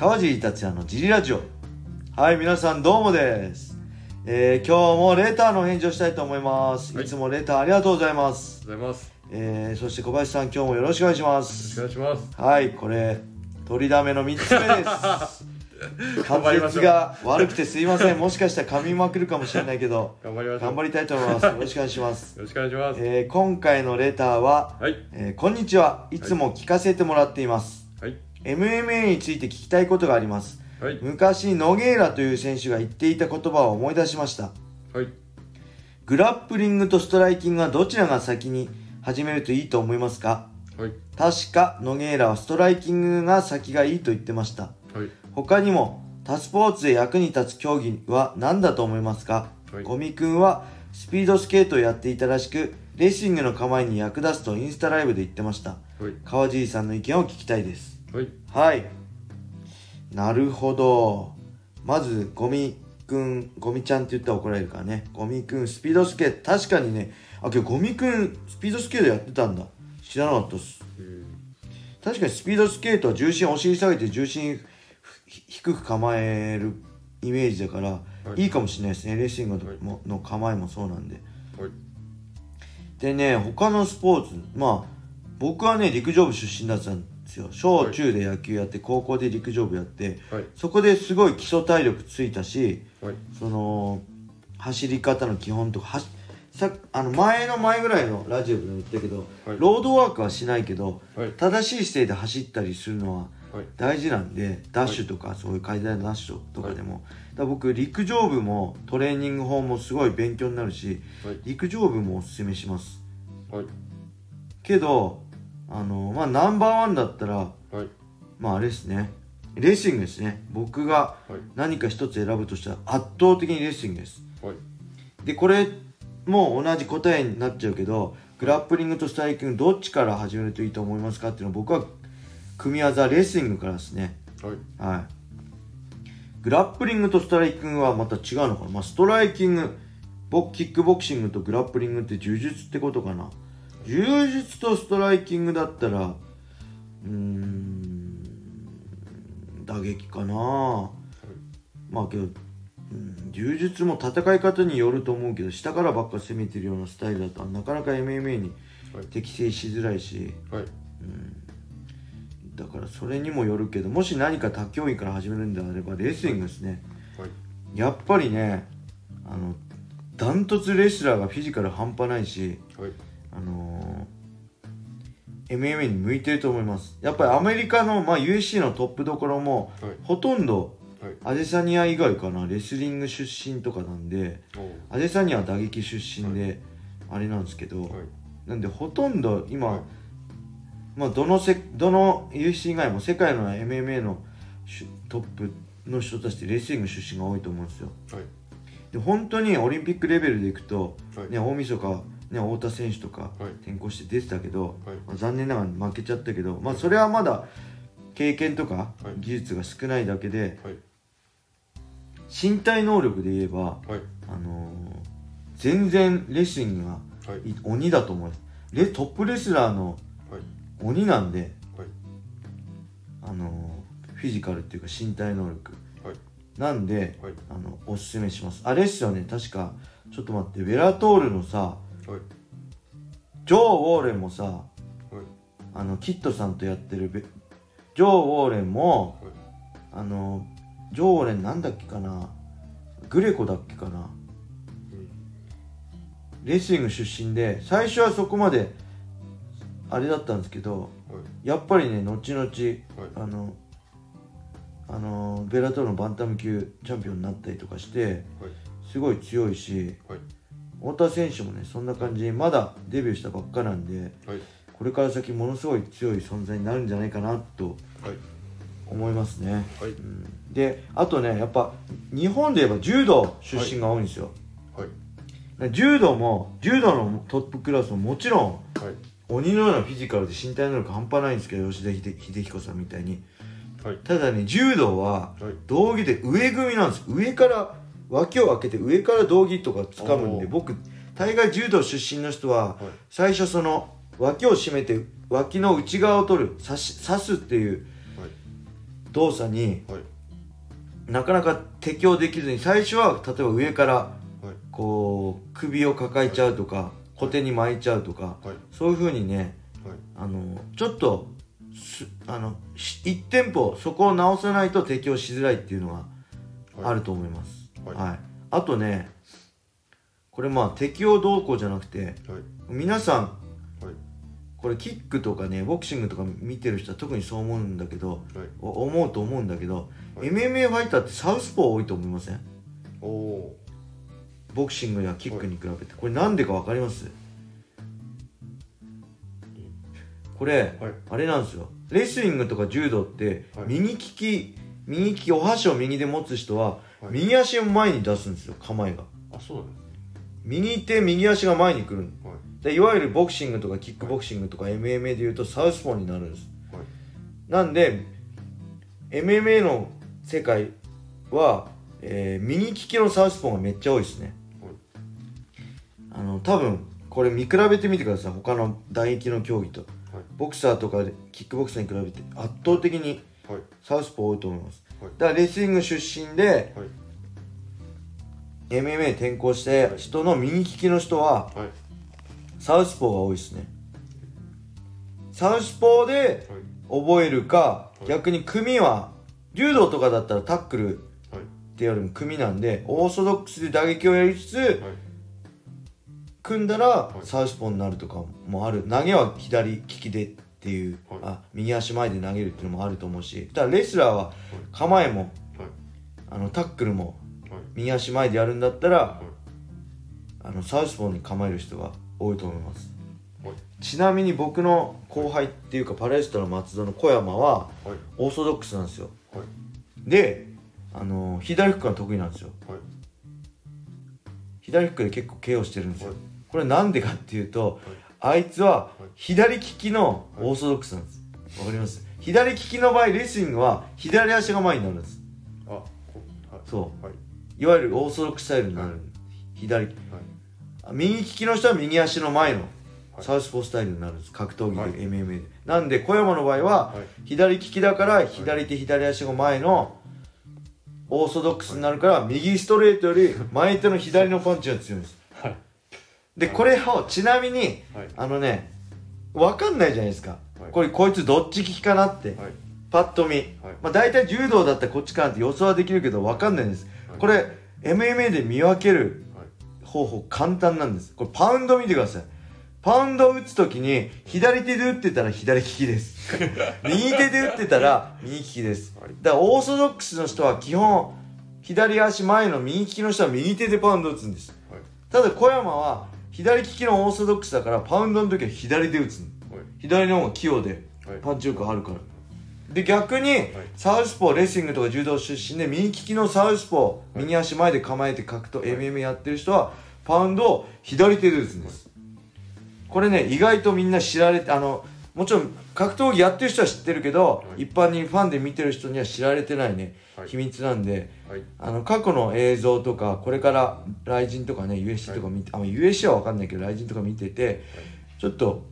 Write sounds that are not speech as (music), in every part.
川尻達也のジリラジオ。はい皆さんどうもです。えー、今日もレターの返事をしたいと思います、はい。い、つもレターありがとうございます。ございます。えー、そして小林さん今日もよろしくお願いしまよろしす。くお願いします。はいこれ取りだめの3つ目です。(laughs) 滑舌が悪くてすいません。もしかしたら噛みまくるかもしれないけど頑張り。頑張りたいと思います。よろしくお願いします、(laughs) よろしくお願いします。えー、今回のレターは、はい。えーこんにちは。いつも聞かせてもらっています、はい。MMA について聞きたいことがありますはい。昔ノゲーラという選手が言っていた言葉を思い出しましたはい。グラップリングとストライキングはどちらが先に始めるといいと思いますか？はい。確かノゲーラはストライキングが先がいいと言ってましたはい。他にも他スポーツで役に立つ競技は何だと思いますか、はいゴミくんはスピードスケートをやっていたらしくレーシングの構えに役立つとインスタライブで言ってましたはい。川尻さんの意見を聞きたいですはい。はい。なるほど。まずゴミくんゴミちゃんって言ったら怒られるからね。ゴミくんスピードスケート。確かにね。あけどゴミくんスピードスケートやってたんだ。知らなかったっす。うん。確かにスピードスケートは重心お尻下げて重心ひ低く構えるイメージだから、はい。い、いかもしれないですね。レーシングの構えもそうなんで。はい。でね他のスポーツまあ僕はね陸上部出身だったんですよ小はい中で野球やって高校で陸上部やってはい。そこですごい基礎体力ついたしはい。その走り方の基本とかさあの前の前ぐらいのラジオでも言ったけど、はいロードワークはしないけどはい。正しい姿勢で走ったりするのははい。大事なんでダッシュとか、そういう階段ダッシュとかでも、だ僕陸上部もトレーニング法もすごい勉強になるしはい。陸上部もおすすめしますはい。けどあのまあナンバーワンだったらはい。まああれですねレーシングですね僕がはい。何か一つ選ぶとしたら圧倒的にレーシングですはい。でこれも同じ答えになっちゃうけどグラップリングとストライキングどっちから始めるといいと思いますかっていうのは僕は組み技レーシングからですねはい。はいグラップリングとストライキングはまた違うのかな、まあ、ストライキングボキックボクシングとグラップリングって柔術ってことかな柔術とストライキングだったらうーん打撃かなまあけど、うん、柔術も戦い方によると思うけど下からばっか攻めてるようなスタイルだとなかなか MMA にはい適正しづらいし、はい。だからそれにもよるけどもし何か他競技から始めるんであればレーシングですねはい。やっぱりねあのダントツレスラーがフィジカル半端ないしはい。あのー MMA に向いてると思いますやっぱりアメリカの、まあ、USC のトップどころもはい。ほとんどはい。アデサニア以外かなレスリング出身とかなんでアデサニアは打撃出身であれなんですけど、はい。なんでほとんど今、はいまあどのせどの UFC 以外も世界の MMA のしトップの人たちってレスリング出身が多いと思うんですよはい。で本当にオリンピックレベルでいくと、はい。ね、大晦日、ね、太田選手とかはい。転向して出てたけど、はい。まあ残念ながら負けちゃったけど、まあ、それはまだ経験とかはい技術が少ないだけではい。身体能力で言えば、はい。あのー全然レスリングが鬼だと思いますレトップレスラーのはい。鬼なんで、はい。あのーフィジカルっていうか身体能力はい。なんではい。あのおすすめしますあれっすよね確かちょっと待ってベラトールのさはい。ジョー・ウォーレンもさはい。あのキッドさんとやってるベジョー・ウォーレンもはい。あのジョー・ウォーレンなんだっけかなグレコだっけかなうん。レスリング出身で最初はそこまであれだったんですけどはい。やっぱりね後々はい。あのあのベラトールのバンタム級チャンピオンになったりとかしてはい。すごい強いしはい。太田選手もねそんな感じでまだデビューしたばっかなんではい。これから先ものすごい強い存在になるんじゃないかなとはい。思いますね、はい。うん、であとねやっぱ日本で言えば柔道出身が多いんですよ、はい。柔道も柔道のトップクラスももちろんはい。鬼のようなフィジカルで身体能力半端ないんですけど吉田秀秀彦さんみたいにはい。ただね柔道ははい。道着で上組みなんです上から脇を開けて上から道着とか掴むんで僕大概柔道出身の人ははい。最初その脇を締めて脇の内側を取る刺し刺すっていうはい。動作にはい。なかなか適応できずに最初は例えば上からはい。こう首を抱えちゃうとか小手に巻いちゃうとかはい。そういう風にねはい。あのちょっとすあのし一店舗そこを直さないと適応しづらいっていうのがあると思います、はい。はい。あとねこれまあ適応動向じゃなくてはい。皆さんはい。これキックとかねボクシングとか見てる人は特にそう思うんだけど思うと思うんだけど、はい。MMA ファイターってサウスポー多いと思いません？ボクシングやキックに比べて。これなんでか分かります？これ、はい。あれなんですよ。レスリングとか柔道ってはい。右利き右利きお箸を右で持つ人ははい。右足を前に出すんですよ構えが。あそうなんで右手右足が前に来るすねはい。でいわゆるボクシングとかキックボクシングとか MMA でいうとサウスポーになるんです。はい。なんで MMA の世界は、えー右利きのサウスポーがめっちゃ多いですね。はい。あの多分これ見比べてみてください。他の打撃の競技と。はい。ボクサーとかでキックボクサーに比べて圧倒的にはい。サウスポー多いと思います。はいだからレスリング出身ではい。MMA に転向して人の右利きの人ははい。サウスポーが多いですね。サウスポーではい。覚えるかい。逆に組は柔道とかだったらタックルはい。ってよりも組なんでオーソドックスで打撃をやりつつはい。組んだらい。サウスポーになるとかもある。投げは左利きでっていう、はい。あ右足前で投げるっていうのもあると思うしただレスラーは構えもはい。あのタックルもはい。右足前でやるんだったらはい。あのサウスポーに構える人が多いと思います。はい。ちなみに僕の後輩っていうかパレストの松戸の小山ははい。オーソドックスなんですよ。はい。であの左フックが得意なんですよ。はい。左フックで結構 KO してるんですよ、はい。これなんでかっていうと、あいつは左利きのオーソドックスなんです。わかります？左利きの場合レスリングは左足が前になるんです。あこはい。そう。はい。いわゆるオーソドックススタイルになる、左。はい。右利きの人は右足の前のはい。サウスポースタイルになるんです。格闘技で、はい。MMA でなんで小山の場合ははい。左利きだから左手左足が前のオーソドックスになるから右ストレートより前手の左のパンチが強いんです。はいでこれをちなみにはい。あのね分かんないじゃないですか、はい。これこいつどっち利きかなって、はい。パッと見、まあ、大体柔道だったらこっちかなって予想はできるけど分かんないんです、はい。これ MMA で見分けるはい。方法簡単なんです。これパウンド見てください。パウンドを打つ時に左手で打ってたら左利きです。(laughs) 右手で打ってたら右利きです。はい。だからオーソドックスの人は基本左足前の右利きの人は右手でパウンドを打つんです。はい。ただ小山は左利きのオーソドックスだからパウンドの時は左で打つの。はい。左の方が器用ではい。パンチ力あるから。で逆にサウスポーレスリングとか柔道出身で右利きのサウスポー右足前で構えて格闘 MMA やってる人はパウンドを左手で打つんです。これね意外とみんな知られてあのもちろん格闘技やってる人は知ってるけど、はい。一般にファンで見てる人には知られてないね、はい。秘密なんではい。あの過去の映像とかこれから雷神とかね USC とか見て、あ USC は分かんないけど雷神とか見てて、ちょっと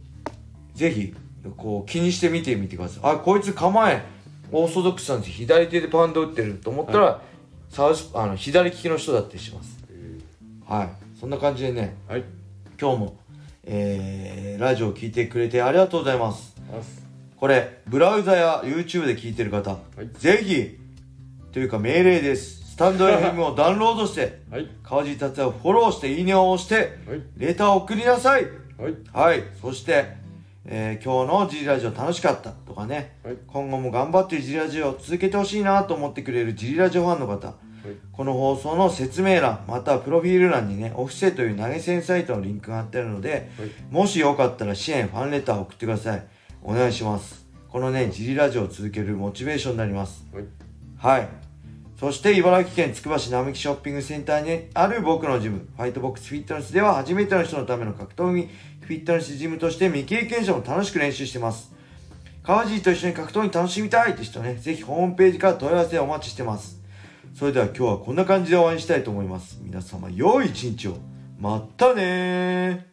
ぜひこう気にして見てみてください。あこいつ構えオーソドックスなんです左手でパウンド打ってると思ったら、サウスあの左利きの人だってします。えはい。そんな感じでね今日も、えーラジオを聞いてくれてありがとうございます。これブラウザや YouTube で聞いてる方、い。ぜひというか命令です。スタンド FM をダウンロードして (laughs) はい。川尻達也をフォローしていいねを押してはい。レターを送りなさい。はい。はい。そして、えー今日のジリラジオ楽しかったとかね。はい。今後も頑張ってジリラジオを続けてほしいなと思ってくれるジリラジオファンの方この放送の説明欄またはプロフィール欄にねオフセという投げ銭サイトのリンクが貼ってあるので、はい。もしよかったら支援ファンレターを送ってください。お願いします。このねジリラジオを続けるモチベーションになります。はい。はい。そして茨城県つくば市並木ショッピングセンターにある僕のジムファイトボックスフィットネスでは初めての人のための格闘技フィットネスジムとして未経験者も楽しく練習してます。川尻と一緒に格闘技楽しみたいって人ねぜひホームページから問い合わせお待ちしてますそれでは今日はこんな感じでお会いしたいと思います。皆様良い一日を。またねー。